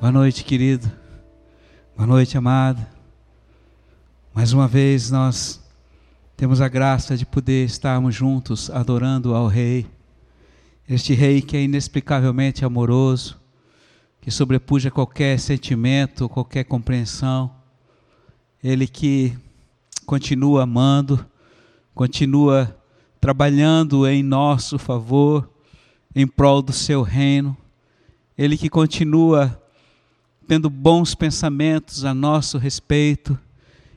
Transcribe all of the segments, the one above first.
Boa noite, querido. Boa noite, amada. Mais uma vez nós temos a graça de poder estarmos juntos adorando ao Rei. Este Rei que é inexplicavelmente amoroso, que sobrepuja qualquer sentimento, qualquer compreensão. Ele que continua amando, continua trabalhando em nosso favor, em prol do seu reino. Ele que continua tendo bons pensamentos a nosso respeito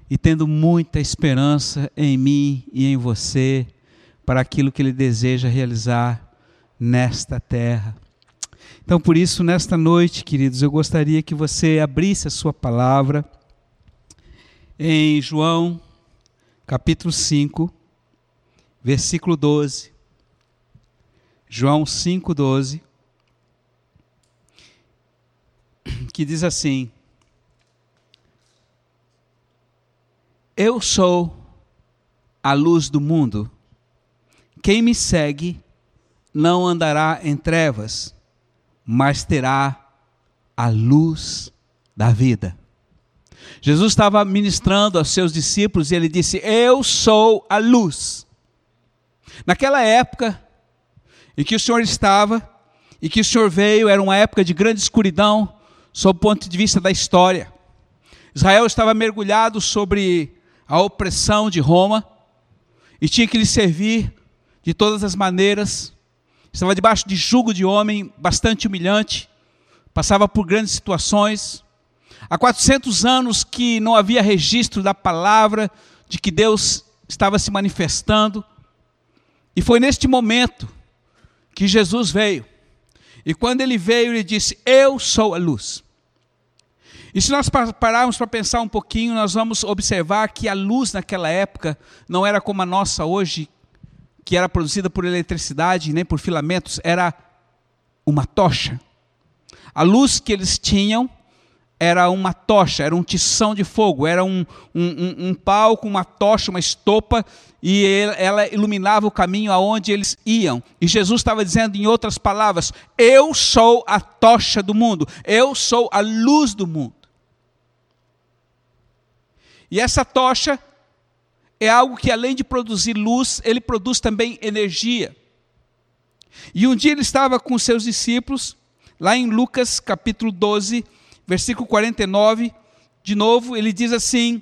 e tendo muita esperança em mim e em você para aquilo que Ele deseja realizar nesta terra. Então, por isso, nesta noite, queridos, eu gostaria que você abrisse a sua palavra em João, capítulo 5, versículo 12. João 5, 12. Que diz assim: Eu sou a luz do mundo. Quem me segue não andará em trevas, mas terá a luz da vida. Jesus estava ministrando aos seus discípulos e ele disse: Eu sou a luz. Naquela época em que o Senhor estava e que o Senhor veio, era uma época de grande escuridão, sob o ponto de vista da história. Israel estava mergulhado sobre a opressão de Roma e tinha que lhe servir de todas as maneiras. Estava debaixo de jugo de homem bastante humilhante, passava por grandes situações. Há 400 anos que não havia registro da palavra de que Deus estava se manifestando. E foi neste momento que Jesus veio. E quando ele veio, ele disse: Eu sou a luz. E se nós pararmos para pensar um pouquinho, nós vamos observar que a luz naquela época não era como a nossa hoje, que era produzida por eletricidade, nem por filamentos, era uma tocha. A luz que eles tinham era uma tocha, era um tição de fogo, era um, um, um, um pau com uma tocha, uma estopa, e ela iluminava o caminho aonde eles iam. E Jesus estava dizendo, em outras palavras, eu sou a tocha do mundo, eu sou a luz do mundo. E essa tocha é algo que, além de produzir luz, ele produz também energia. E um dia ele estava com seus discípulos, lá em Lucas capítulo 12, versículo 49, de novo, ele diz assim: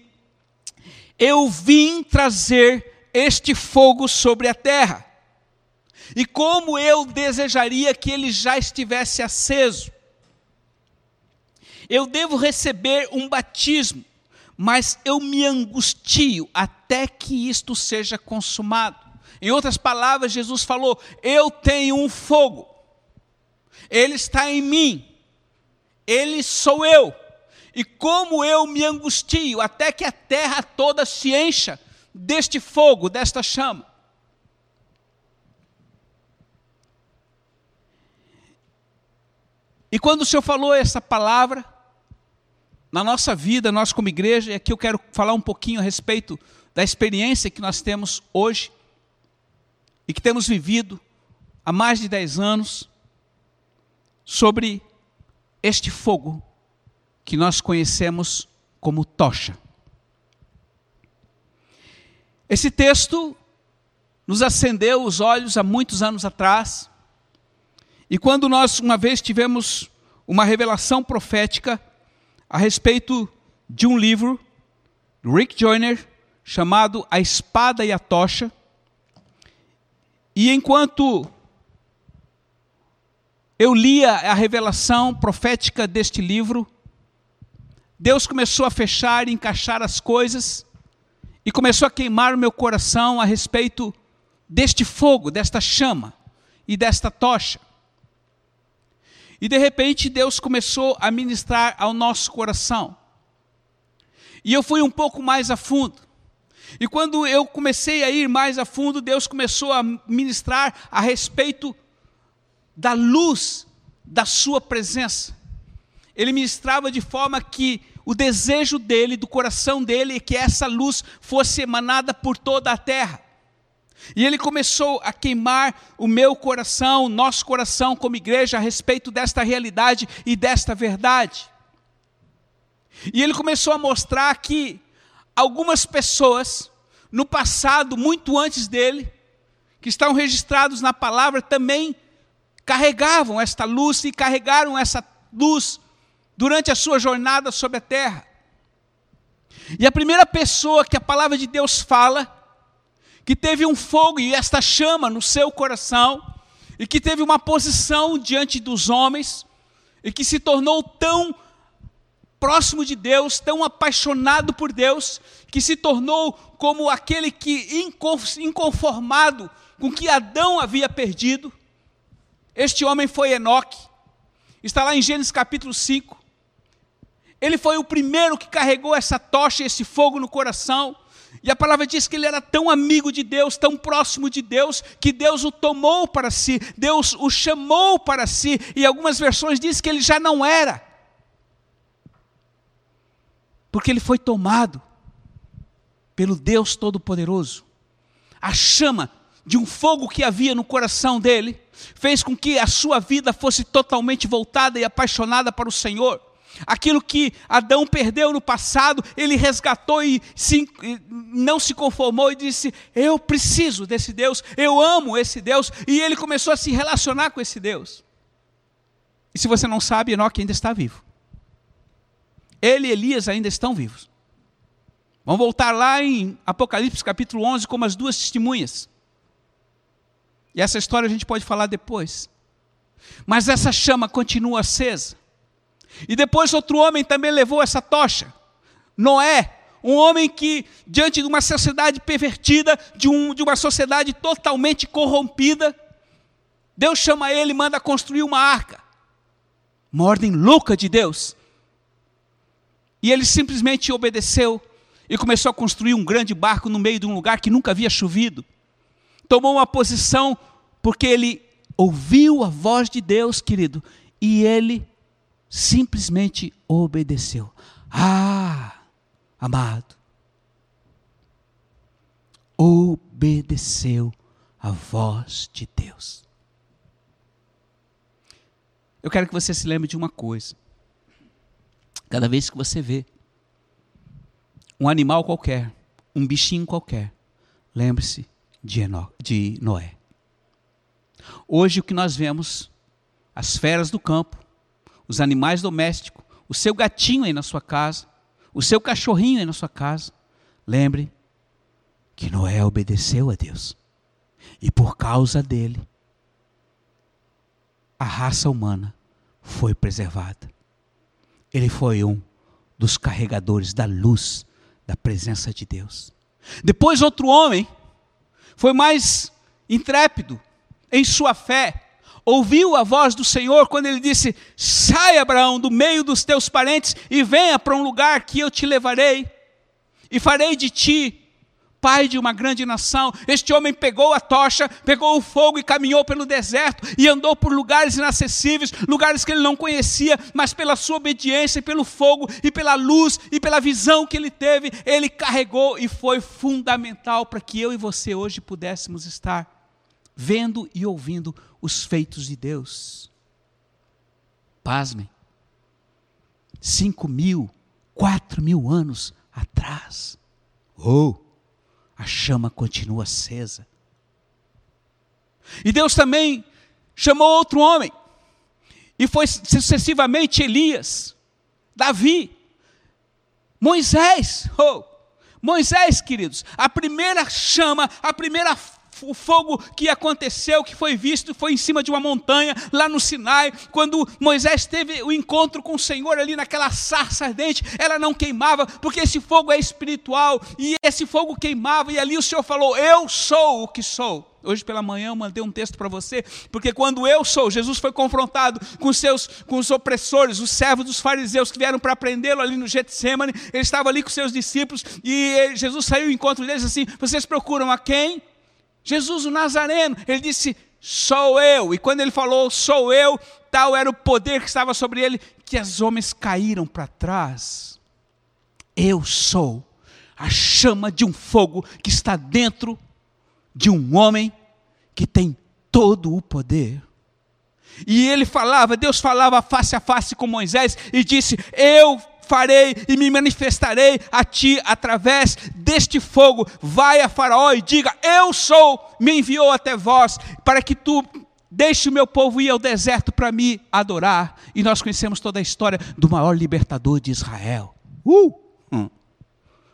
Eu vim trazer este fogo sobre a terra, e como eu desejaria que ele já estivesse aceso. Eu devo receber um batismo, mas eu me angustio até que isto seja consumado. Em outras palavras, Jesus falou: Eu tenho um fogo, ele está em mim, ele sou eu. E como eu me angustio até que a terra toda se encha deste fogo, desta chama. E quando o Senhor falou essa palavra, na nossa vida, nós como igreja, e aqui eu quero falar um pouquinho a respeito da experiência que nós temos hoje e que temos vivido há mais de 10 anos sobre este fogo que nós conhecemos como tocha. Esse texto nos acendeu os olhos há muitos anos atrás, e quando nós uma vez tivemos uma revelação profética a respeito de um livro do Rick Joyner chamado A Espada e a Tocha, e enquanto eu lia a revelação profética deste livro, Deus começou a fechar e encaixar as coisas e começou a queimar o meu coração a respeito deste fogo, desta chama e desta tocha. E de repente Deus começou a ministrar ao nosso coração. E eu fui um pouco mais a fundo. E quando eu comecei a ir mais a fundo, Deus começou a ministrar a respeito da luz da Sua presença. Ele ministrava de forma que o desejo dele, do coração dele, é que essa luz fosse emanada por toda a terra. E ele começou a queimar o meu coração, nosso coração como igreja a respeito desta realidade e desta verdade. E ele começou a mostrar que algumas pessoas, no passado, muito antes dele, que estão registrados na palavra, também carregavam esta luz e carregaram essa luz durante a sua jornada sobre a terra. E a primeira pessoa que a palavra de Deus fala, que teve um fogo e esta chama no seu coração, e que teve uma posição diante dos homens, e que se tornou tão próximo de Deus, tão apaixonado por Deus, que se tornou como aquele que inconformado com que Adão havia perdido. Este homem foi Enoque. Está lá em Gênesis capítulo 5. Ele foi o primeiro que carregou essa tocha, esse fogo no coração. E a palavra diz que ele era tão amigo de Deus, tão próximo de Deus, que Deus o tomou para si, Deus o chamou para si, e algumas versões dizem que ele já não era porque ele foi tomado pelo Deus Todo-Poderoso. A chama de um fogo que havia no coração dele fez com que a sua vida fosse totalmente voltada e apaixonada para o Senhor. Aquilo que Adão perdeu no passado, ele resgatou e, se, e não se conformou e disse: Eu preciso desse Deus, eu amo esse Deus, e ele começou a se relacionar com esse Deus. E se você não sabe, Enoque ainda está vivo. Ele e Elias ainda estão vivos. Vamos voltar lá em Apocalipse capítulo 11 como as duas testemunhas. E essa história a gente pode falar depois. Mas essa chama continua acesa. E depois outro homem também levou essa tocha. Noé, um homem que, diante de uma sociedade pervertida, de, um, de uma sociedade totalmente corrompida, Deus chama ele e manda construir uma arca. Uma ordem louca de Deus. E ele simplesmente obedeceu e começou a construir um grande barco no meio de um lugar que nunca havia chovido. Tomou uma posição porque ele ouviu a voz de Deus, querido, e ele simplesmente obedeceu. Ah, amado, obedeceu a voz de Deus. Eu quero que você se lembre de uma coisa. Cada vez que você vê um animal qualquer, um bichinho qualquer, lembre-se de, de Noé. Hoje o que nós vemos, as feras do campo, os animais domésticos, o seu gatinho aí na sua casa, o seu cachorrinho aí na sua casa, lembre que Noé obedeceu a Deus. E por causa dele, a raça humana foi preservada. Ele foi um dos carregadores da luz da presença de Deus. Depois, outro homem foi mais intrépido em sua fé, ouviu a voz do Senhor quando ele disse: Sai, Abraão, do meio dos teus parentes e venha para um lugar que eu te levarei, e farei de ti pai de uma grande nação. Este homem pegou a tocha, pegou o fogo e caminhou pelo deserto e andou por lugares inacessíveis, lugares que ele não conhecia, mas pela sua obediência, pelo fogo e pela luz e pela visão que ele teve, ele carregou e foi fundamental para que eu e você hoje pudéssemos estar vendo e ouvindo os feitos de Deus. Pasmem. Cinco mil, quatro mil anos atrás. Oh! a chama continua acesa. E Deus também chamou outro homem, e foi sucessivamente Elias, Davi, Moisés, oh, Moisés, queridos, a primeira chama, a primeira o fogo que aconteceu, que foi visto, foi em cima de uma montanha, lá no Sinai, quando Moisés teve o encontro com o Senhor ali naquela sarça ardente, ela não queimava, porque esse fogo é espiritual, e esse fogo queimava, e ali o Senhor falou: Eu sou o que sou. Hoje pela manhã eu mandei um texto para você, porque quando eu sou, Jesus foi confrontado com seus com os opressores, os servos dos fariseus que vieram para prendê-lo ali no Getsemane, ele estava ali com seus discípulos e Jesus saiu ao encontro deles assim: "Vocês procuram a quem? Jesus o Nazareno, ele disse: Sou eu. E quando ele falou, Sou eu, tal era o poder que estava sobre ele, que os homens caíram para trás. Eu sou a chama de um fogo que está dentro de um homem que tem todo o poder. E ele falava, Deus falava face a face com Moisés e disse: Eu farei e me manifestarei a ti através deste fogo. Vai a Faraó e diga: Eu sou, me enviou até vós, para que tu deixe o meu povo ir ao deserto para me adorar. E nós conhecemos toda a história do maior libertador de Israel. Uh! Hum.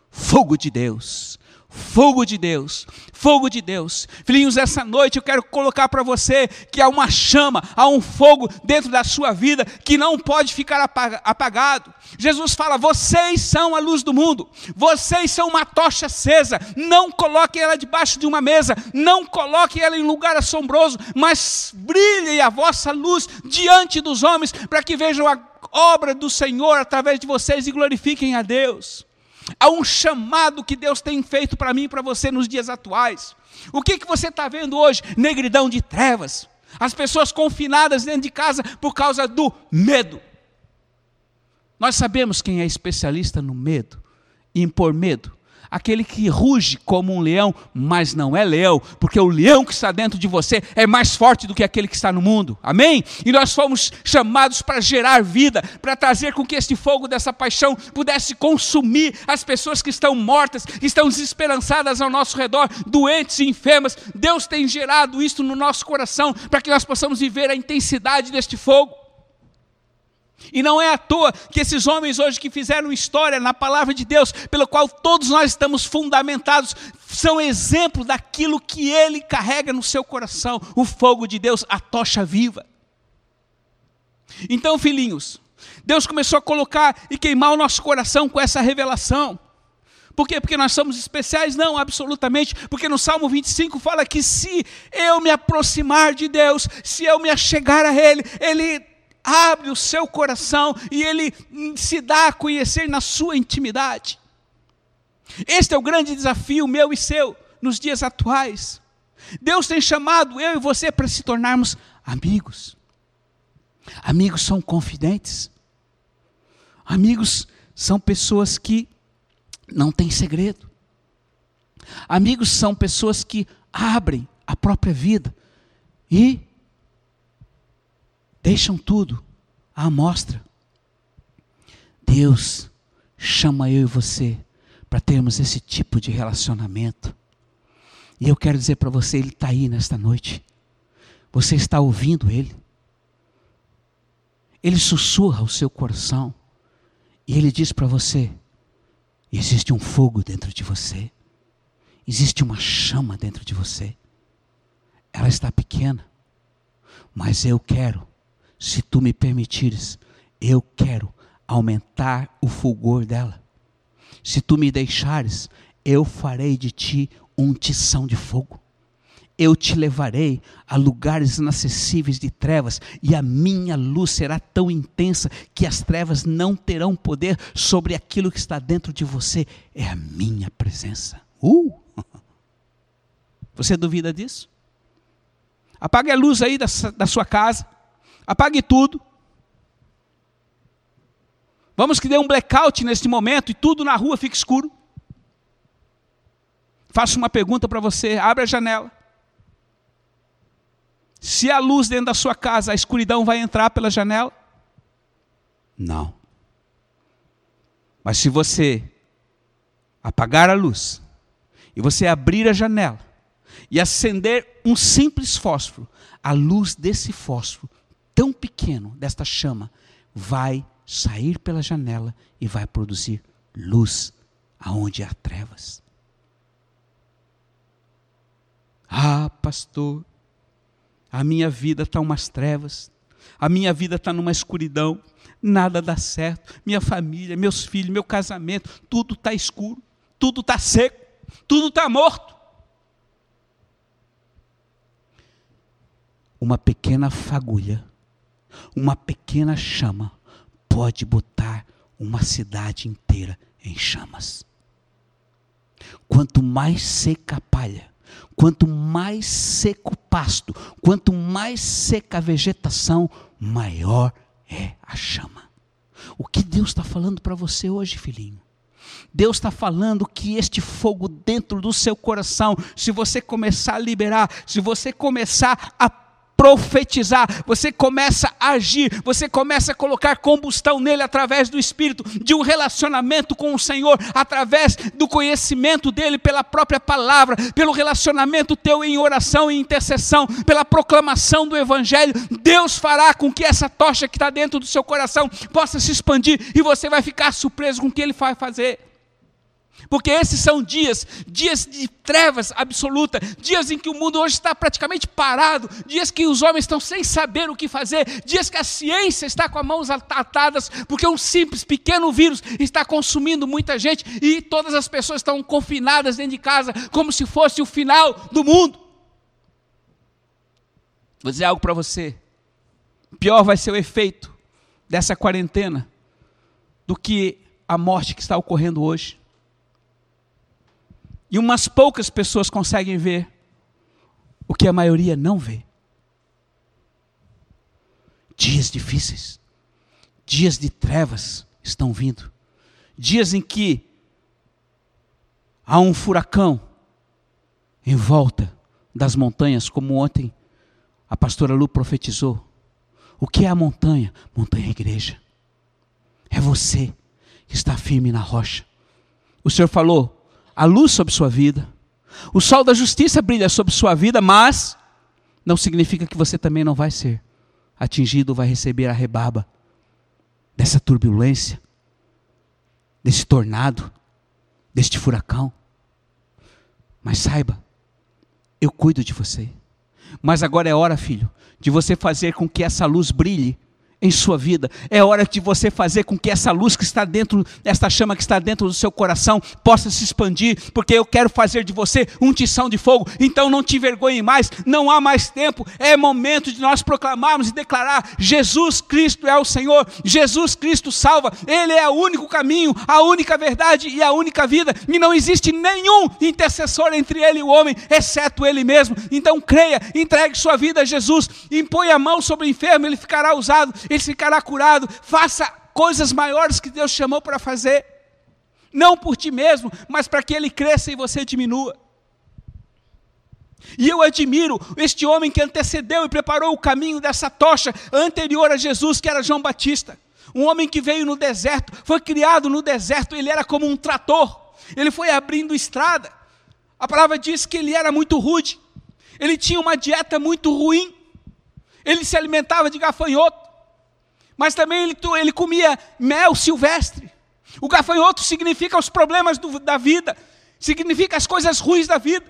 Fogo de Deus Fogo de Deus, fogo de Deus. Filhinhos, essa noite eu quero colocar para você que há uma chama, há um fogo dentro da sua vida que não pode ficar apagado. Jesus fala: vocês são a luz do mundo, vocês são uma tocha acesa. Não coloquem ela debaixo de uma mesa, não coloquem ela em lugar assombroso, mas brilhe a vossa luz diante dos homens, para que vejam a obra do Senhor através de vocês e glorifiquem a Deus. Há um chamado que Deus tem feito para mim e para você nos dias atuais. O que, que você está vendo hoje? Negridão de trevas. As pessoas confinadas dentro de casa por causa do medo. Nós sabemos quem é especialista no medo, em impor medo aquele que ruge como um leão, mas não é leão, porque o leão que está dentro de você é mais forte do que aquele que está no mundo. Amém? E nós fomos chamados para gerar vida, para trazer com que este fogo dessa paixão pudesse consumir as pessoas que estão mortas, que estão desesperançadas ao nosso redor, doentes e enfermas. Deus tem gerado isto no nosso coração para que nós possamos viver a intensidade deste fogo. E não é à toa que esses homens hoje que fizeram história na palavra de Deus, pelo qual todos nós estamos fundamentados, são exemplo daquilo que ele carrega no seu coração, o fogo de Deus, a tocha viva. Então, filhinhos, Deus começou a colocar e queimar o nosso coração com essa revelação. Por quê? Porque nós somos especiais? Não, absolutamente. Porque no Salmo 25 fala que se eu me aproximar de Deus, se eu me achegar a Ele, Ele abre o seu coração e ele se dá a conhecer na sua intimidade. Este é o grande desafio meu e seu nos dias atuais. Deus tem chamado eu e você para se tornarmos amigos. Amigos são confidentes. Amigos são pessoas que não têm segredo. Amigos são pessoas que abrem a própria vida e deixam tudo à amostra. Deus chama eu e você para termos esse tipo de relacionamento. E eu quero dizer para você, Ele está aí nesta noite. Você está ouvindo Ele. Ele sussurra o seu coração. E Ele diz para você: existe um fogo dentro de você. Existe uma chama dentro de você. Ela está pequena, mas eu quero se tu me permitires, eu quero aumentar o fulgor dela. Se tu me deixares, eu farei de ti um tição de fogo. Eu te levarei a lugares inacessíveis de trevas, e a minha luz será tão intensa que as trevas não terão poder sobre aquilo que está dentro de você. É a minha presença. Uh! Você duvida disso? Apague a luz aí da, da sua casa. Apague tudo. Vamos que dê um blackout neste momento e tudo na rua fique escuro. Faço uma pergunta para você, abre a janela. Se a luz dentro da sua casa, a escuridão vai entrar pela janela? Não. Mas se você apagar a luz e você abrir a janela e acender um simples fósforo, a luz desse fósforo tão pequeno desta chama vai sair pela janela e vai produzir luz aonde há trevas. Ah, pastor, a minha vida está umas trevas, a minha vida está numa escuridão, nada dá certo, minha família, meus filhos, meu casamento, tudo está escuro, tudo está seco, tudo está morto. Uma pequena fagulha uma pequena chama pode botar uma cidade inteira em chamas. Quanto mais seca a palha, quanto mais seco o pasto, quanto mais seca a vegetação, maior é a chama. O que Deus está falando para você hoje, filhinho? Deus está falando que este fogo dentro do seu coração, se você começar a liberar, se você começar a profetizar, você começa a agir, você começa a colocar combustão nele através do Espírito, de um relacionamento com o Senhor, através do conhecimento dele pela própria palavra, pelo relacionamento teu em oração e intercessão, pela proclamação do Evangelho. Deus fará com que essa tocha que está dentro do seu coração possa se expandir e você vai ficar surpreso com o que ele vai fazer. Porque esses são dias, dias de trevas absoluta, dias em que o mundo hoje está praticamente parado, dias que os homens estão sem saber o que fazer, dias que a ciência está com as mãos atadas, porque um simples pequeno vírus está consumindo muita gente e todas as pessoas estão confinadas dentro de casa, como se fosse o final do mundo. Vou dizer algo para você: pior vai ser o efeito dessa quarentena do que a morte que está ocorrendo hoje. E umas poucas pessoas conseguem ver o que a maioria não vê. Dias difíceis, dias de trevas estão vindo, dias em que há um furacão em volta das montanhas, como ontem a pastora Lu profetizou. O que é a montanha? Montanha é a igreja. É você que está firme na rocha. O Senhor falou: a luz sobre sua vida. O sol da justiça brilha sobre sua vida, mas não significa que você também não vai ser atingido, vai receber a rebaba dessa turbulência, desse tornado, deste furacão. Mas saiba, eu cuido de você. Mas agora é hora, filho, de você fazer com que essa luz brilhe em sua vida. É hora de você fazer com que essa luz que está dentro, essa chama que está dentro do seu coração, possa se expandir, porque eu quero fazer de você um tição de fogo. Então não te envergonhe mais, não há mais tempo. É momento de nós proclamarmos e declarar: Jesus Cristo é o Senhor, Jesus Cristo salva, Ele é o único caminho, a única verdade e a única vida, e não existe nenhum intercessor entre Ele e o homem, exceto Ele mesmo. Então creia, entregue sua vida a Jesus, impõe a mão sobre o enfermo, ele ficará usado ele ficará curado. Faça coisas maiores que Deus chamou para fazer. Não por ti mesmo, mas para que ele cresça e você diminua. E eu admiro este homem que antecedeu e preparou o caminho dessa tocha anterior a Jesus, que era João Batista. Um homem que veio no deserto, foi criado no deserto, ele era como um trator, ele foi abrindo estrada. A palavra diz que ele era muito rude, ele tinha uma dieta muito ruim, ele se alimentava de gafanhoto, mas também ele, ele comia mel silvestre. O gafanhoto significa os problemas do, da vida, significa as coisas ruins da vida.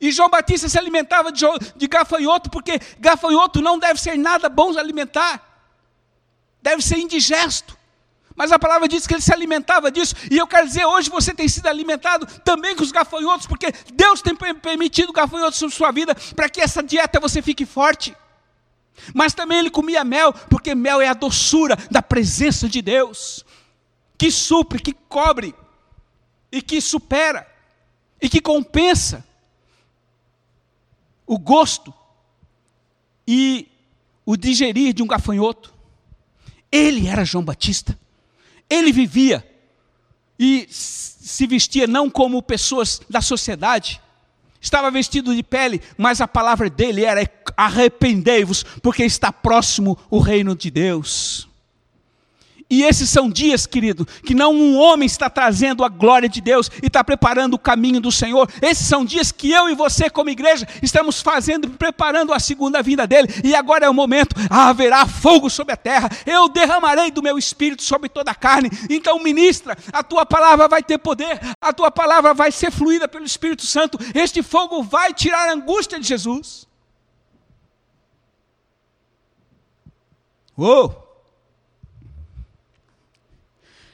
E João Batista se alimentava de, de gafanhoto, porque gafanhoto não deve ser nada bom de alimentar, deve ser indigesto. Mas a palavra diz que ele se alimentava disso, e eu quero dizer, hoje você tem sido alimentado também com os gafanhotos, porque Deus tem permitido gafanhotos sobre sua vida, para que essa dieta você fique forte. Mas também ele comia mel, porque mel é a doçura da presença de Deus, que supre, que cobre, e que supera, e que compensa o gosto e o digerir de um gafanhoto. Ele era João Batista, ele vivia e se vestia não como pessoas da sociedade, estava vestido de pele, mas a palavra dele era: arrependei-vos, porque está próximo o reino de Deus. E esses são dias, querido, que não um homem está trazendo a glória de Deus e está preparando o caminho do Senhor. Esses são dias que eu e você, como igreja, estamos fazendo, preparando a segunda vinda dele. E agora é o momento: haverá fogo sobre a terra. Eu derramarei do meu espírito sobre toda a carne. Então, ministra, a tua palavra vai ter poder, a tua palavra vai ser fluída pelo Espírito Santo. Este fogo vai tirar a angústia de Jesus. Uou!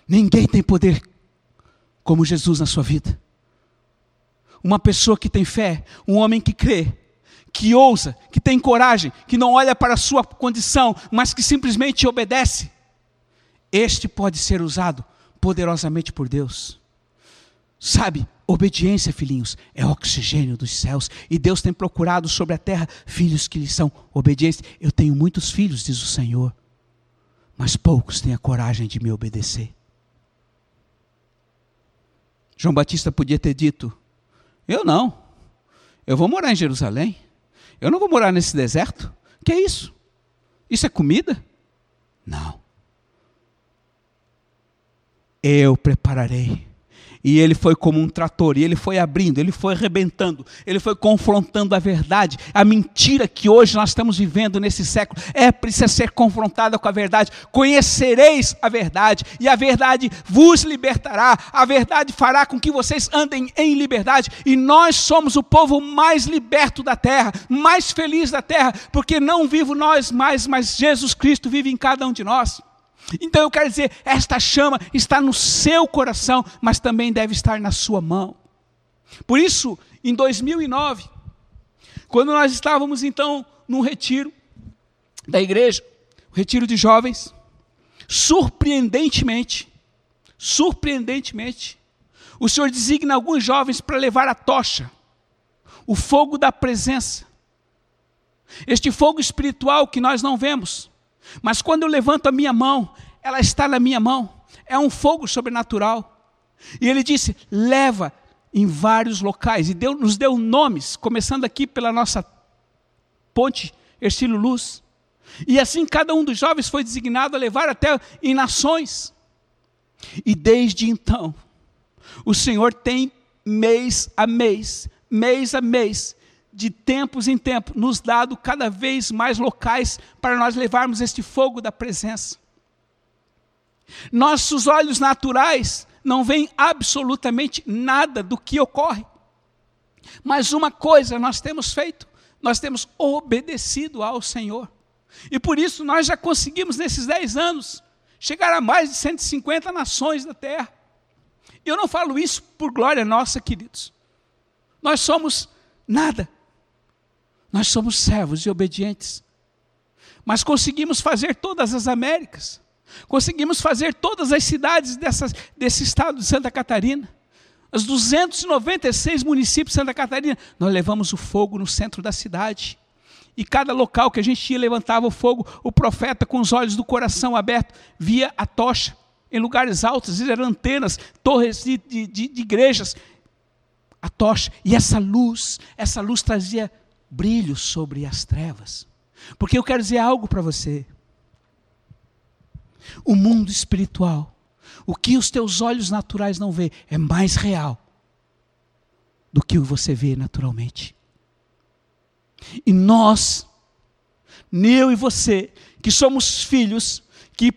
Ninguém tem poder como Jesus na sua vida. Uma pessoa que tem fé, um homem que crê, que ousa, que tem coragem, que não olha para a sua condição, mas que simplesmente obedece. Este pode ser usado poderosamente por Deus. Sabe, obediência, filhinhos, é oxigênio dos céus. E Deus tem procurado sobre a terra filhos que lhe são obedientes. Eu tenho muitos filhos, diz o Senhor, mas poucos têm a coragem de me obedecer. João Batista podia ter dito: Eu não. Eu vou morar em Jerusalém. Eu não vou morar nesse deserto. Que é isso? Isso é comida? Não. Eu prepararei e ele foi como um trator, e ele foi abrindo, ele foi arrebentando, ele foi confrontando a verdade, a mentira que hoje nós estamos vivendo nesse século. É precisa ser confrontada com a verdade. Conhecereis a verdade, e a verdade vos libertará. A verdade fará com que vocês andem em liberdade, e nós somos o povo mais liberto da terra, mais feliz da terra, porque não vivo nós mais, mas Jesus Cristo vive em cada um de nós. Então eu quero dizer, esta chama está no seu coração, mas também deve estar na sua mão. Por isso, em 2009, quando nós estávamos então num retiro da igreja, o retiro de jovens, surpreendentemente, surpreendentemente, o Senhor designa alguns jovens para levar a tocha, o fogo da presença. Este fogo espiritual que nós não vemos, mas quando eu levanto a minha mão, ela está na minha mão. É um fogo sobrenatural. E ele disse: leva em vários locais. E deu, nos deu nomes, começando aqui pela nossa ponte Ercílio Luz. E assim cada um dos jovens foi designado a levar até em nações. E desde então, o Senhor tem mês a mês, mês a mês, de tempos em tempos, nos dado cada vez mais locais para nós levarmos este fogo da presença. Nossos olhos naturais não veem absolutamente nada do que ocorre. Mas uma coisa nós temos feito, nós temos obedecido ao Senhor. E por isso nós já conseguimos, nesses 10 anos, chegar a mais de 150 nações da terra. Eu não falo isso por glória nossa, queridos. Nós somos nada. Nós somos servos e obedientes. Mas conseguimos fazer todas as Américas. Conseguimos fazer todas as cidades dessas, desse estado de Santa Catarina. Os 296 municípios de Santa Catarina. Nós levamos o fogo no centro da cidade. E cada local que a gente ia levantava o fogo, o profeta, com os olhos do coração aberto, via a tocha em lugares altos, eram antenas, torres de, de, de igrejas, a tocha. E essa luz, essa luz trazia brilho sobre as trevas. Porque eu quero dizer algo para você. O mundo espiritual, o que os teus olhos naturais não vê, é mais real do que o que você vê naturalmente. E nós, eu e você, que somos filhos, que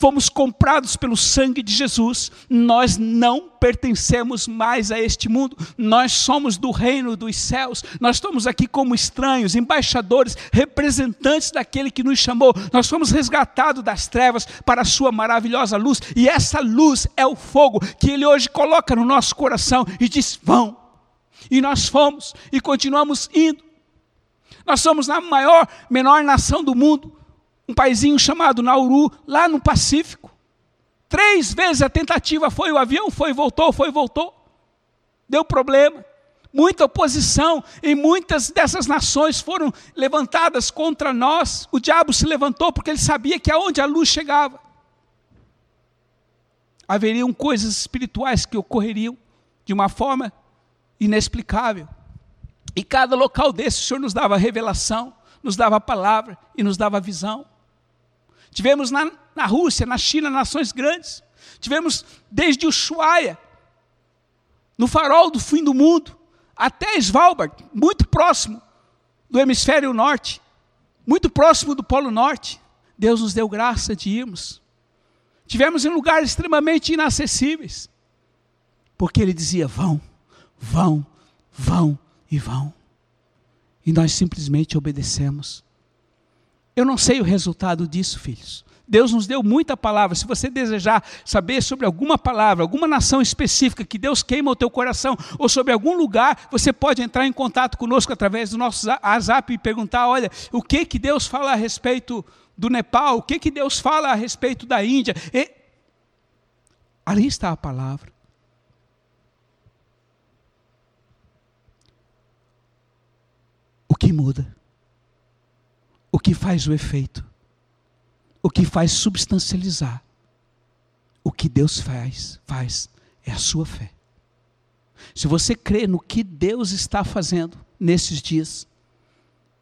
fomos comprados pelo sangue de Jesus, nós não pertencemos mais a este mundo, nós somos do reino dos céus, nós estamos aqui como estranhos, embaixadores, representantes daquele que nos chamou, nós fomos resgatados das trevas para a sua maravilhosa luz, e essa luz é o fogo que ele hoje coloca no nosso coração e diz: vão. E nós fomos e continuamos indo. Nós somos a maior, menor nação do mundo, um paizinho chamado Nauru, lá no Pacífico. Três vezes a tentativa foi, o avião foi, voltou, foi, voltou. Deu problema. Muita oposição em muitas dessas nações foram levantadas contra nós. O diabo se levantou porque ele sabia que aonde a luz chegava, haveriam coisas espirituais que ocorreriam de uma forma inexplicável. E cada local desse o Senhor nos dava revelação, nos dava palavra e nos dava visão. Tivemos na, na Rússia, na China, nações grandes. Tivemos desde Ushuaia, no farol do fim do mundo, até Svalbard, muito próximo do hemisfério norte, muito próximo do Polo Norte. Deus nos deu graça de irmos. Tivemos em lugares extremamente inacessíveis, porque Ele dizia: vão, vão, vão e vão. E nós simplesmente obedecemos. Eu não sei o resultado disso, filhos. Deus nos deu muita palavra. Se você desejar saber sobre alguma palavra, alguma nação específica que Deus queima o teu coração, ou sobre algum lugar, você pode entrar em contato conosco através do nosso WhatsApp e perguntar: olha, o que que Deus fala a respeito do Nepal? O que que Deus fala a respeito da Índia? E... Ali está a palavra. O que muda? O que faz o efeito, o que faz substancializar. O que Deus faz, faz é a sua fé. se você crê no que Deus está fazendo nesses dias,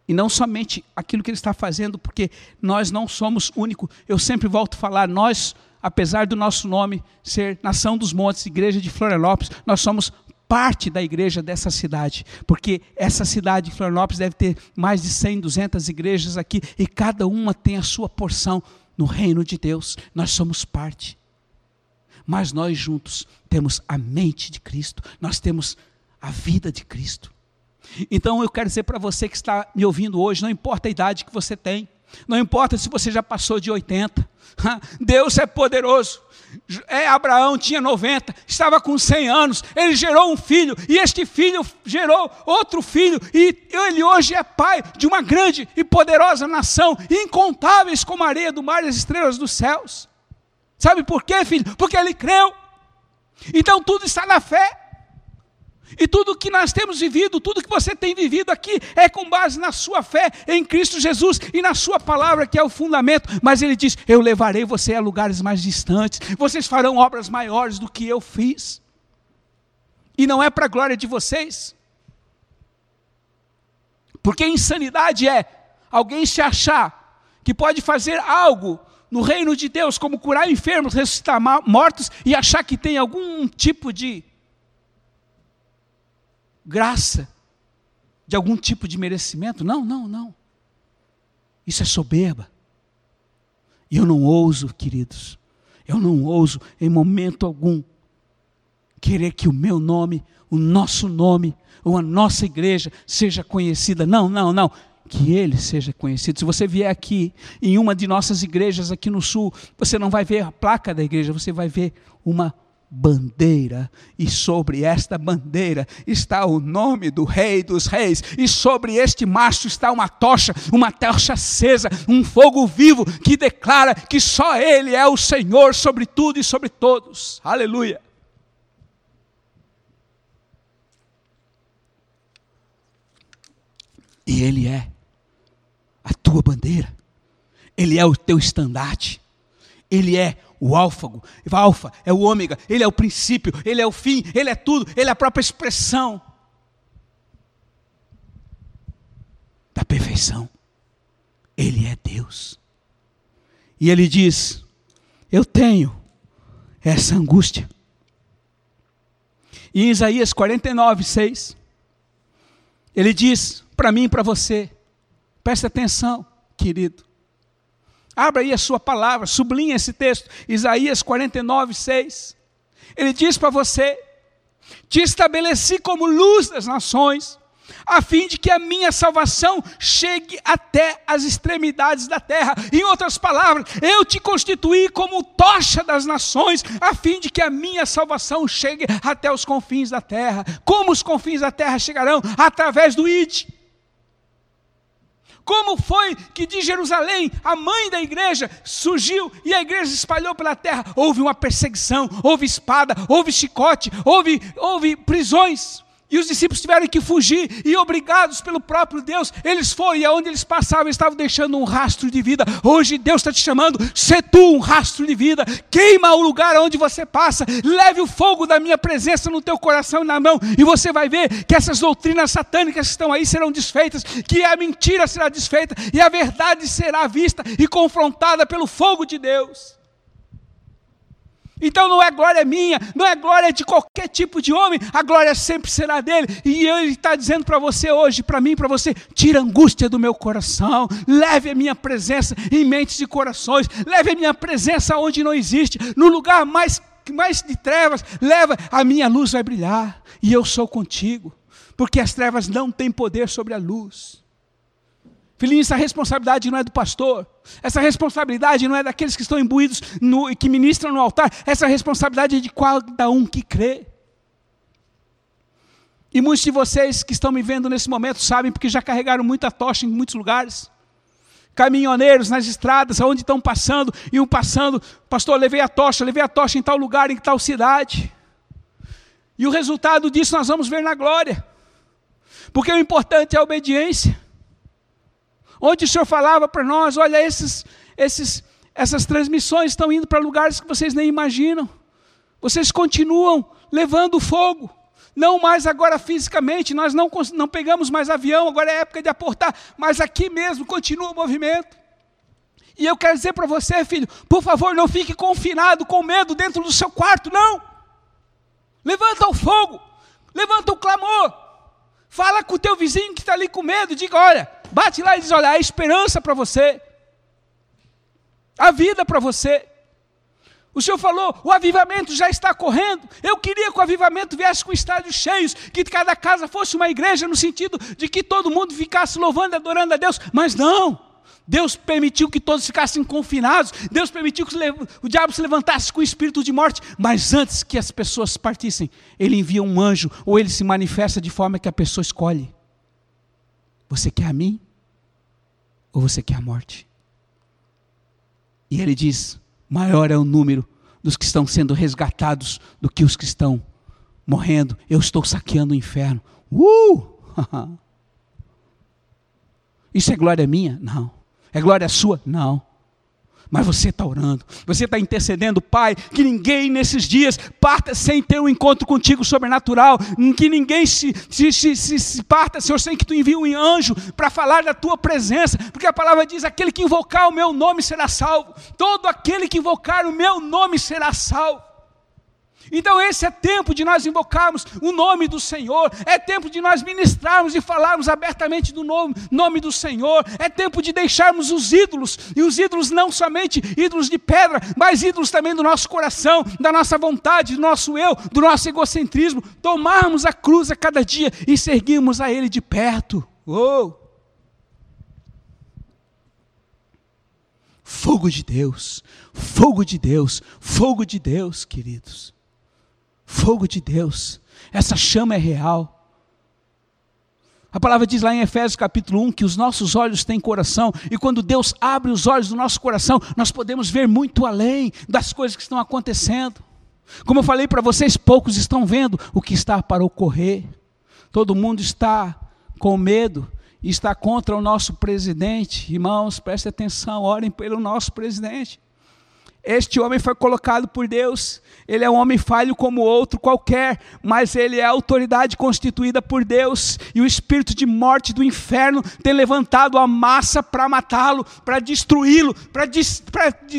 e não somente aquilo que Ele está fazendo, porque nós não somos únicos, eu sempre volto a falar, nós, apesar do nosso nome ser Nação dos Montes, Igreja de Florianópolis, nós somos parte da igreja dessa cidade, porque essa cidade de Florianópolis deve ter mais de 100, 200 igrejas aqui, e cada uma tem a sua porção no reino de Deus, nós somos parte. Mas nós juntos temos a mente de Cristo, nós temos a vida de Cristo. Então eu quero dizer para você que está me ouvindo hoje, não importa a idade que você tem, não importa se você já passou de 80, Deus é poderoso. É, Abraão tinha 90, estava com 100 anos, ele gerou um filho, e este filho gerou outro filho, e ele hoje é pai de uma grande e poderosa nação, incontáveis como a areia do mar e as estrelas dos céus. Sabe por quê, filho? Porque ele creu. Então tudo está na fé. E tudo que nós temos vivido, tudo que você tem vivido aqui, é com base na sua fé em Cristo Jesus e na Sua palavra, que é o fundamento. Mas Ele diz: Eu levarei você a lugares mais distantes, vocês farão obras maiores do que eu fiz. E não é para a glória de vocês, porque insanidade é alguém se achar que pode fazer algo no reino de Deus, como curar enfermos, ressuscitar mortos, e achar que tem algum tipo de graça, de algum tipo de merecimento. Não, não, não. Isso é soberba. E eu não ouso, queridos, eu não ouso em momento algum querer que o meu nome, o nosso nome, ou a nossa igreja seja conhecida. Não, não, não. Que ele seja conhecido. Se você vier aqui em uma de nossas igrejas aqui no sul, você não vai ver a placa da igreja, você vai ver uma bandeira, e sobre esta bandeira está o nome do Rei dos Reis, e sobre este mastro está uma tocha, uma tocha acesa, um fogo vivo que declara que só Ele é o Senhor sobre tudo e sobre todos. Aleluia. E Ele é a tua bandeira, Ele é o teu estandarte, Ele é o álfago, o alfa é o ômega, ele é o princípio, ele é o fim, ele é tudo, ele é a própria expressão da perfeição. Ele é Deus. E ele diz: Eu tenho essa angústia. E em Isaías 49, 6, ele diz para mim e para você, presta atenção, querido. Abra aí a sua palavra, sublinhe esse texto, Isaías 49, 6. Ele diz para você: Te estabeleci como luz das nações, a fim de que a minha salvação chegue até as extremidades da terra. Em outras palavras, eu te constituí como tocha das nações, a fim de que a minha salvação chegue até os confins da terra. Como os confins da terra chegarão? Através do ID. Como foi que de Jerusalém, a mãe da igreja, surgiu e a igreja se espalhou pela terra? Houve uma perseguição, houve espada, houve chicote, houve, houve prisões. E os discípulos tiveram que fugir, e obrigados pelo próprio Deus, eles foram, e aonde eles passavam, estavam deixando um rastro de vida. Hoje Deus está te chamando, se tu um rastro de vida, queima o lugar onde você passa, leve o fogo da minha presença no teu coração e na mão, e você vai ver que essas doutrinas satânicas que estão aí serão desfeitas, que a mentira será desfeita, e a verdade será vista e confrontada pelo fogo de Deus. Então não é glória minha, não é glória de qualquer tipo de homem, a glória sempre será dele. E ele está dizendo para você hoje, para mim, para você: tira a angústia do meu coração, leve a minha presença em mentes e corações, leve a minha presença onde não existe, no lugar mais, mais de trevas, leva, a minha luz vai brilhar, e eu sou contigo, porque as trevas não têm poder sobre a luz. Filhinho, essa responsabilidade não é do pastor, essa responsabilidade não é daqueles que estão imbuídos e que ministram no altar, essa responsabilidade é de cada um que crê. E muitos de vocês que estão me vendo nesse momento sabem, porque já carregaram muita tocha em muitos lugares. Caminhoneiros nas estradas, aonde estão passando, iam passando, pastor, levei a tocha, levei a tocha em tal lugar, em tal cidade. E o resultado disso nós vamos ver na glória. Porque o importante é a obediência onde o Senhor falava para nós: olha, esses, esses, essas transmissões estão indo para lugares que vocês nem imaginam. Vocês continuam levando fogo não mais agora fisicamente, nós não, não pegamos mais avião, agora é época de aportar, mas aqui mesmo continua o movimento. E eu quero dizer para você, filho, por favor, não fique confinado com medo dentro do seu quarto, não. Levanta o fogo, levanta o clamor, fala com o teu vizinho que está ali com medo, diga: olha, bate lá e diz: olha, a esperança para você, a vida para você. O Senhor falou, o avivamento já está correndo. Eu queria que o avivamento viesse com estádios cheios, que cada casa fosse uma igreja, no sentido de que todo mundo ficasse louvando e adorando a Deus, mas não. Deus permitiu que todos ficassem confinados, Deus permitiu que o diabo se levantasse com o espírito de morte, mas antes que as pessoas partissem, Ele envia um anjo, ou Ele se manifesta de forma que a pessoa escolhe: Você quer a mim? Ou você quer a morte? E Ele diz: Maior é o número dos que estão sendo resgatados do que os que estão morrendo. Eu estou saqueando o inferno. Uh! Isso é glória minha? Não. É glória sua? Não. Mas você está orando, você está intercedendo, Pai, que ninguém nesses dias parta sem ter um encontro contigo sobrenatural, que ninguém se, se, se, se, se parta, Senhor, sem que tu envie um anjo para falar da tua presença, porque a palavra diz: aquele que invocar o meu nome será salvo, todo aquele que invocar o meu nome será salvo. Então, esse é tempo de nós invocarmos o nome do Senhor, é tempo de nós ministrarmos e falarmos abertamente do nome, nome do Senhor, é tempo de deixarmos os ídolos, e os ídolos não somente ídolos de pedra, mas ídolos também do nosso coração, da nossa vontade, do nosso eu, do nosso egocentrismo, tomarmos a cruz a cada dia e seguirmos a Ele de perto. Oh! Fogo de Deus, fogo de Deus, fogo de Deus, queridos. Fogo de Deus. Essa chama é real. A palavra diz lá em Efésios capítulo 1 que os nossos olhos têm coração, e quando Deus abre os olhos do nosso coração, nós podemos ver muito além das coisas que estão acontecendo. Como eu falei para vocês, poucos estão vendo o que está para ocorrer. Todo mundo está com medo e está contra o nosso presidente. Irmãos, prestem atenção, orem pelo nosso presidente. Este homem foi colocado por Deus. Ele é um homem falho como outro qualquer, mas ele é a autoridade constituída por Deus. E o espírito de morte do inferno tem levantado a massa para matá-lo, para destruí-lo, para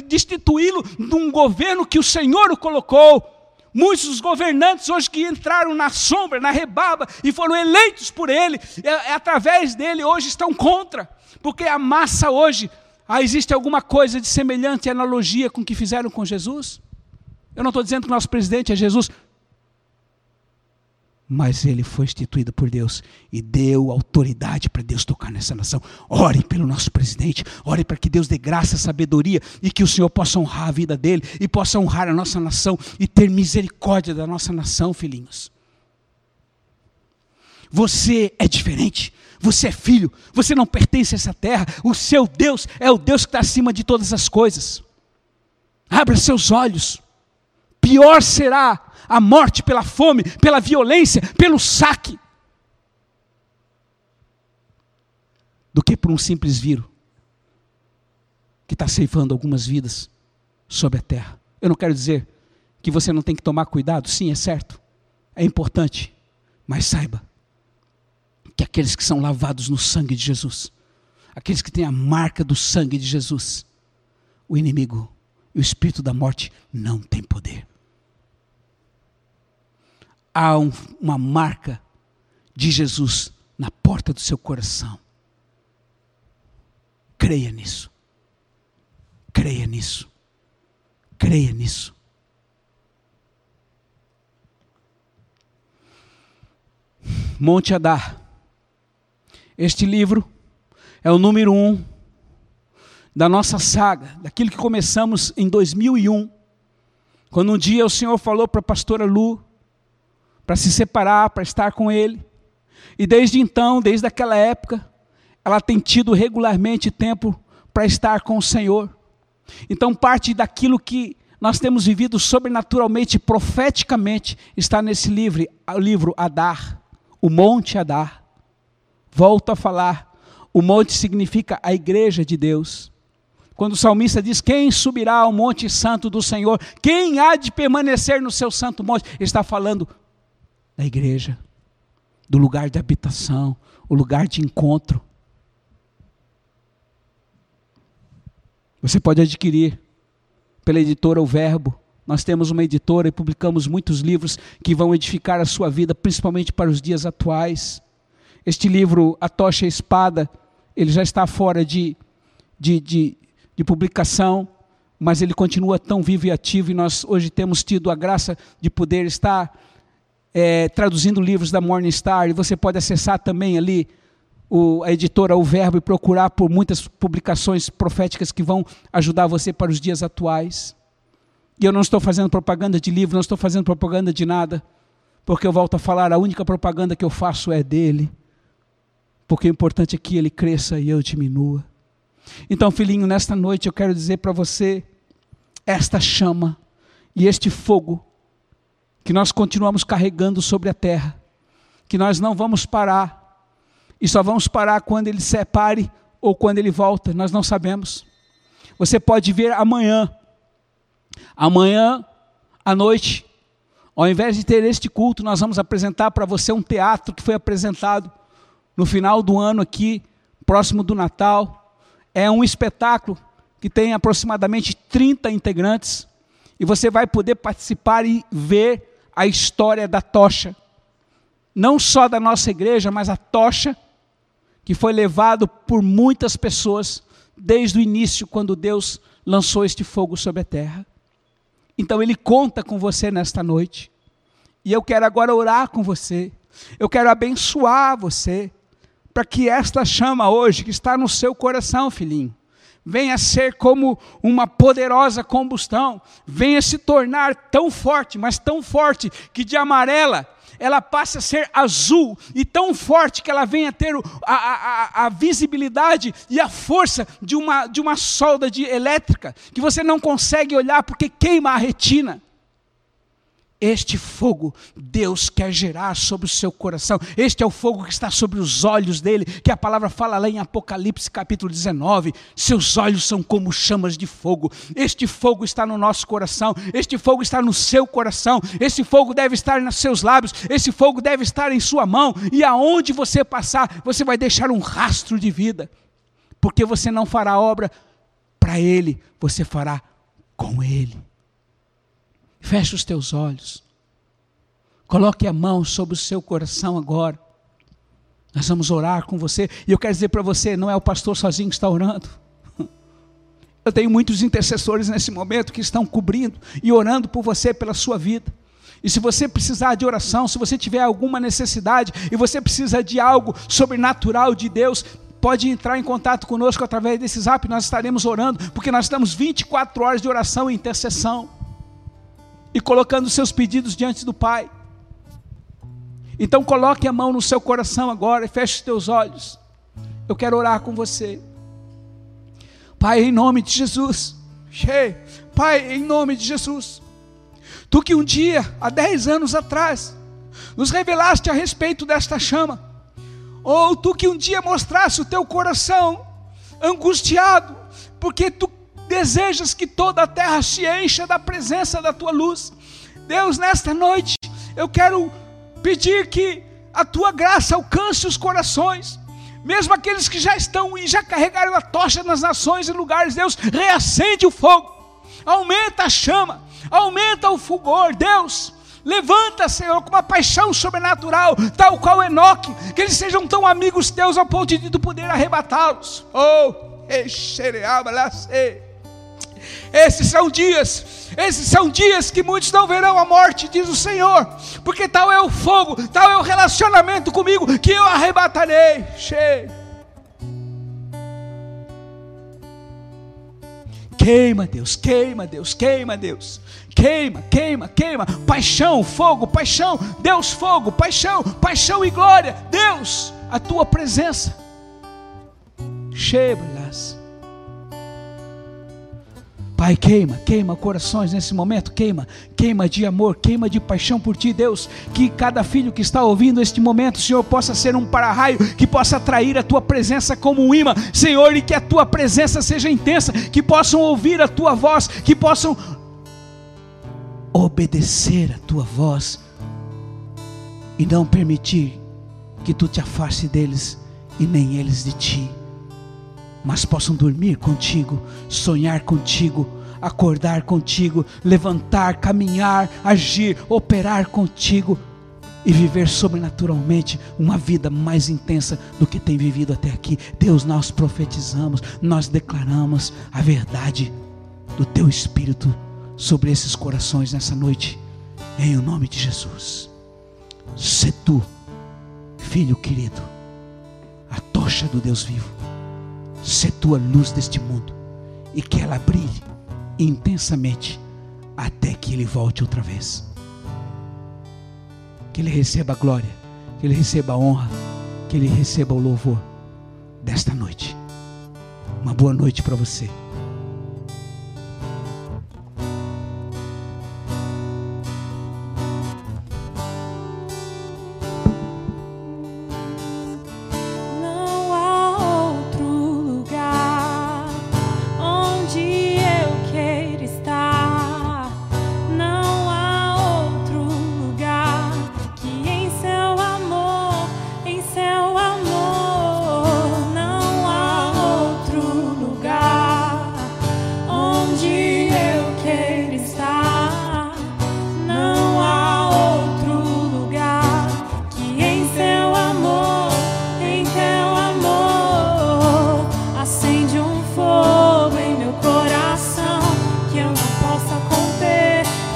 destituí-lo de um governo que o Senhor o colocou. Muitos dos governantes hoje que entraram na sombra, na rebaba e foram eleitos por ele, é, é através dele hoje estão contra, porque a massa hoje ah, existe alguma coisa de semelhante analogia com o que fizeram com Jesus? Eu não estou dizendo que nosso presidente é Jesus, mas ele foi instituído por Deus e deu autoridade para Deus tocar nessa nação. Ore pelo nosso presidente, ore para que Deus dê graça, sabedoria e que o Senhor possa honrar a vida dele e possa honrar a nossa nação e ter misericórdia da nossa nação, filhinhos. Você é diferente. Você é filho, você não pertence a essa terra. O seu Deus é o Deus que está acima de todas as coisas. Abra seus olhos. Pior será a morte pela fome, pela violência, pelo saque, do que por um simples vírus que está ceifando algumas vidas sobre a terra. Eu não quero dizer que você não tem que tomar cuidado, sim, é certo, é importante, mas saiba que aqueles que são lavados no sangue de Jesus, aqueles que têm a marca do sangue de Jesus, o inimigo e o espírito da morte não tem poder. Há um, uma marca de Jesus na porta do seu coração. Creia nisso. Creia nisso. Creia nisso. Monte Adar este livro é o número um da nossa saga, daquilo que começamos em 2001, quando um dia o Senhor falou para a pastora Lu para se separar, para estar com Ele. E desde então, desde aquela época, ela tem tido regularmente tempo para estar com o Senhor. Então, parte daquilo que nós temos vivido sobrenaturalmente, profeticamente, está nesse livro, o livro Adar, o Monte Adar. Volto a falar, o monte significa a igreja de Deus. Quando o salmista diz: Quem subirá ao monte santo do Senhor? Quem há de permanecer no seu santo monte? Ele está falando da igreja, do lugar de habitação, o lugar de encontro. Você pode adquirir pela editora O Verbo. Nós temos uma editora e publicamos muitos livros que vão edificar a sua vida, principalmente para os dias atuais. Este livro, A Tocha e a Espada, ele já está fora de, de, de, de publicação, mas ele continua tão vivo e ativo, e nós hoje temos tido a graça de poder estar é, traduzindo livros da Morning Star, e você pode acessar também ali o, a editora O Verbo e procurar por muitas publicações proféticas que vão ajudar você para os dias atuais. E eu não estou fazendo propaganda de livro, não estou fazendo propaganda de nada, porque eu volto a falar, a única propaganda que eu faço é dele. Porque o importante é que ele cresça e eu diminua. Então, filhinho, nesta noite eu quero dizer para você: esta chama e este fogo que nós continuamos carregando sobre a terra, que nós não vamos parar, e só vamos parar quando ele separe ou quando ele volta, nós não sabemos. Você pode ver amanhã, amanhã à noite, ao invés de ter este culto, nós vamos apresentar para você um teatro que foi apresentado no final do ano aqui, próximo do Natal. É um espetáculo que tem aproximadamente 30 integrantes e você vai poder participar e ver a história da tocha. Não só da nossa igreja, mas a tocha que foi levado por muitas pessoas desde o início, quando Deus lançou este fogo sobre a terra. Então Ele conta com você nesta noite. E eu quero agora orar com você. Eu quero abençoar você. Para que esta chama hoje, que está no seu coração, filhinho, venha ser como uma poderosa combustão, venha se tornar tão forte, mas tão forte, que de amarela ela passa a ser azul e tão forte que ela venha ter a, a, a visibilidade e a força de uma, de uma solda de elétrica, que você não consegue olhar porque queima a retina. Este fogo Deus quer gerar sobre o seu coração. Este é o fogo que está sobre os olhos dele, que a palavra fala lá em Apocalipse capítulo 19. Seus olhos são como chamas de fogo. Este fogo está no nosso coração. Este fogo está no seu coração. Esse fogo deve estar nos seus lábios. Esse fogo deve estar em sua mão. E aonde você passar, você vai deixar um rastro de vida. Porque você não fará obra para ele, você fará com ele. Feche os teus olhos. Coloque a mão sobre o seu coração agora. Nós vamos orar com você. E eu quero dizer para você: não é o pastor sozinho que está orando. Eu tenho muitos intercessores nesse momento que estão cobrindo e orando por você, pela sua vida. E se você precisar de oração, se você tiver alguma necessidade e você precisa de algo sobrenatural de Deus, pode entrar em contato conosco através desse zap, nós estaremos orando, porque nós estamos 24 horas de oração e intercessão e colocando seus pedidos diante do Pai. Então coloque a mão no seu coração agora e feche os teus olhos. Eu quero orar com você. Pai, em nome de Jesus. Pai, em nome de Jesus. Tu que um dia, há dez anos atrás, nos revelaste a respeito desta chama. Ou tu que um dia mostraste o teu coração angustiado, porque tu desejas que toda a terra se encha da presença da tua luz. Deus, nesta noite, eu quero pedir que a tua graça alcance os corações, mesmo aqueles que já estão e já carregaram a tocha nas nações e lugares. Deus, reacende o fogo, aumenta a chama, aumenta o fulgor, Deus. Levanta, Senhor, com uma paixão sobrenatural, tal qual Enoque, que eles sejam tão amigos teus ao ponto de tu poder arrebatá-los. Oh, exereaba lá. Esses são dias, esses são dias que muitos não verão a morte, diz o Senhor, porque tal é o fogo, tal é o relacionamento comigo, que eu arrebatarei. Cheio. Queima, Deus, queima, Deus, queima, Deus. Queima, queima, queima. Paixão, fogo, paixão. Deus, fogo, paixão, paixão e glória. Deus, a tua presença. Cheia, Pai, queima, queima corações nesse momento, queima, queima de amor, queima de paixão por Ti, Deus. Que cada filho que está ouvindo este momento, Senhor, possa ser um para-raio, que possa atrair a Tua presença como um imã, Senhor, e que a Tua presença seja intensa, que possam ouvir a Tua voz, que possam obedecer a Tua voz e não permitir que tu te afaste deles e nem eles de ti, mas possam dormir contigo, sonhar contigo, acordar contigo, levantar, caminhar, agir, operar contigo e viver sobrenaturalmente uma vida mais intensa do que tem vivido até aqui. Deus, nós profetizamos, nós declaramos a verdade do teu espírito sobre esses corações nessa noite, em o nome de Jesus. Se tu, filho querido, a tocha do Deus vivo, se tu a luz deste mundo e que ela brilhe intensamente até que ele volte outra vez. Que ele receba a glória, que ele receba a honra, que ele receba o louvor desta noite. Uma boa noite para você.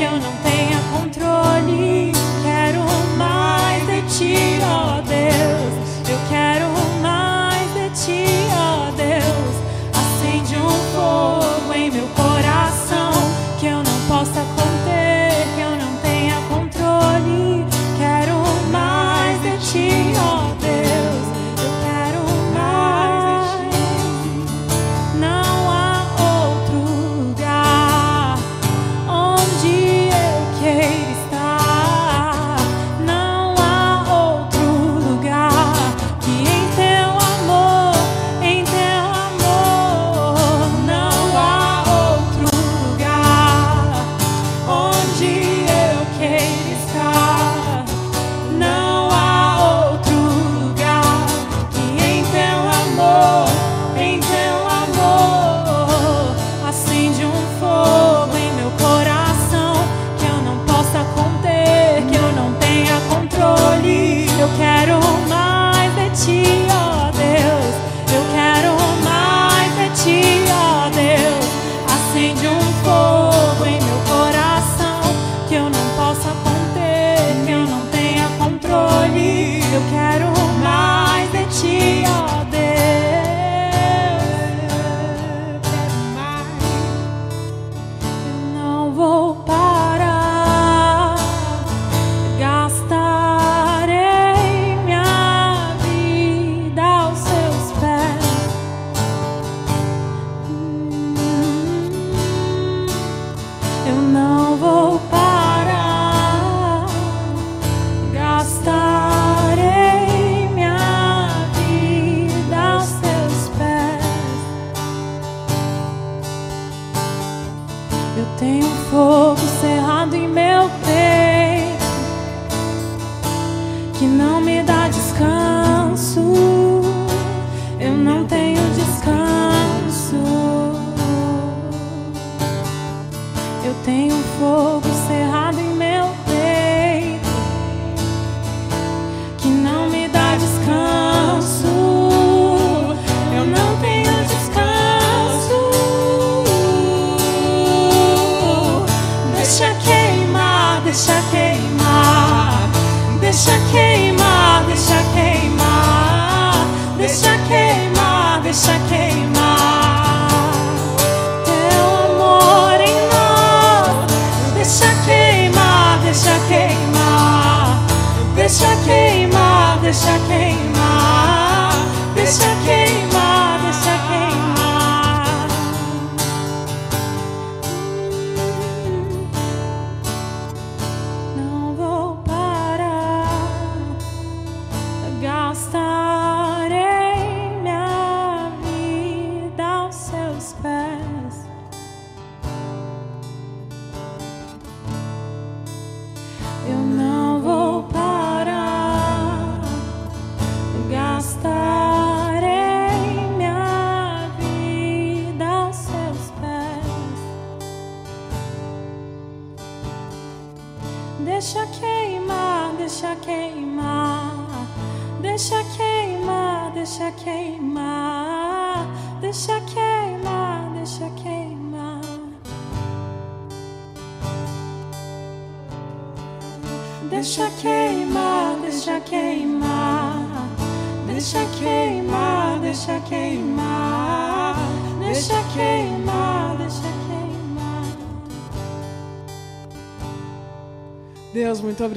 yo no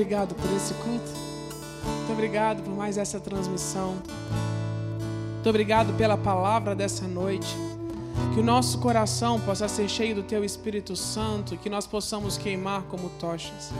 obrigado por esse culto. Muito obrigado por mais essa transmissão. Muito obrigado pela palavra dessa noite. Que o nosso coração possa ser cheio do Teu Espírito Santo, que nós possamos queimar como tochas.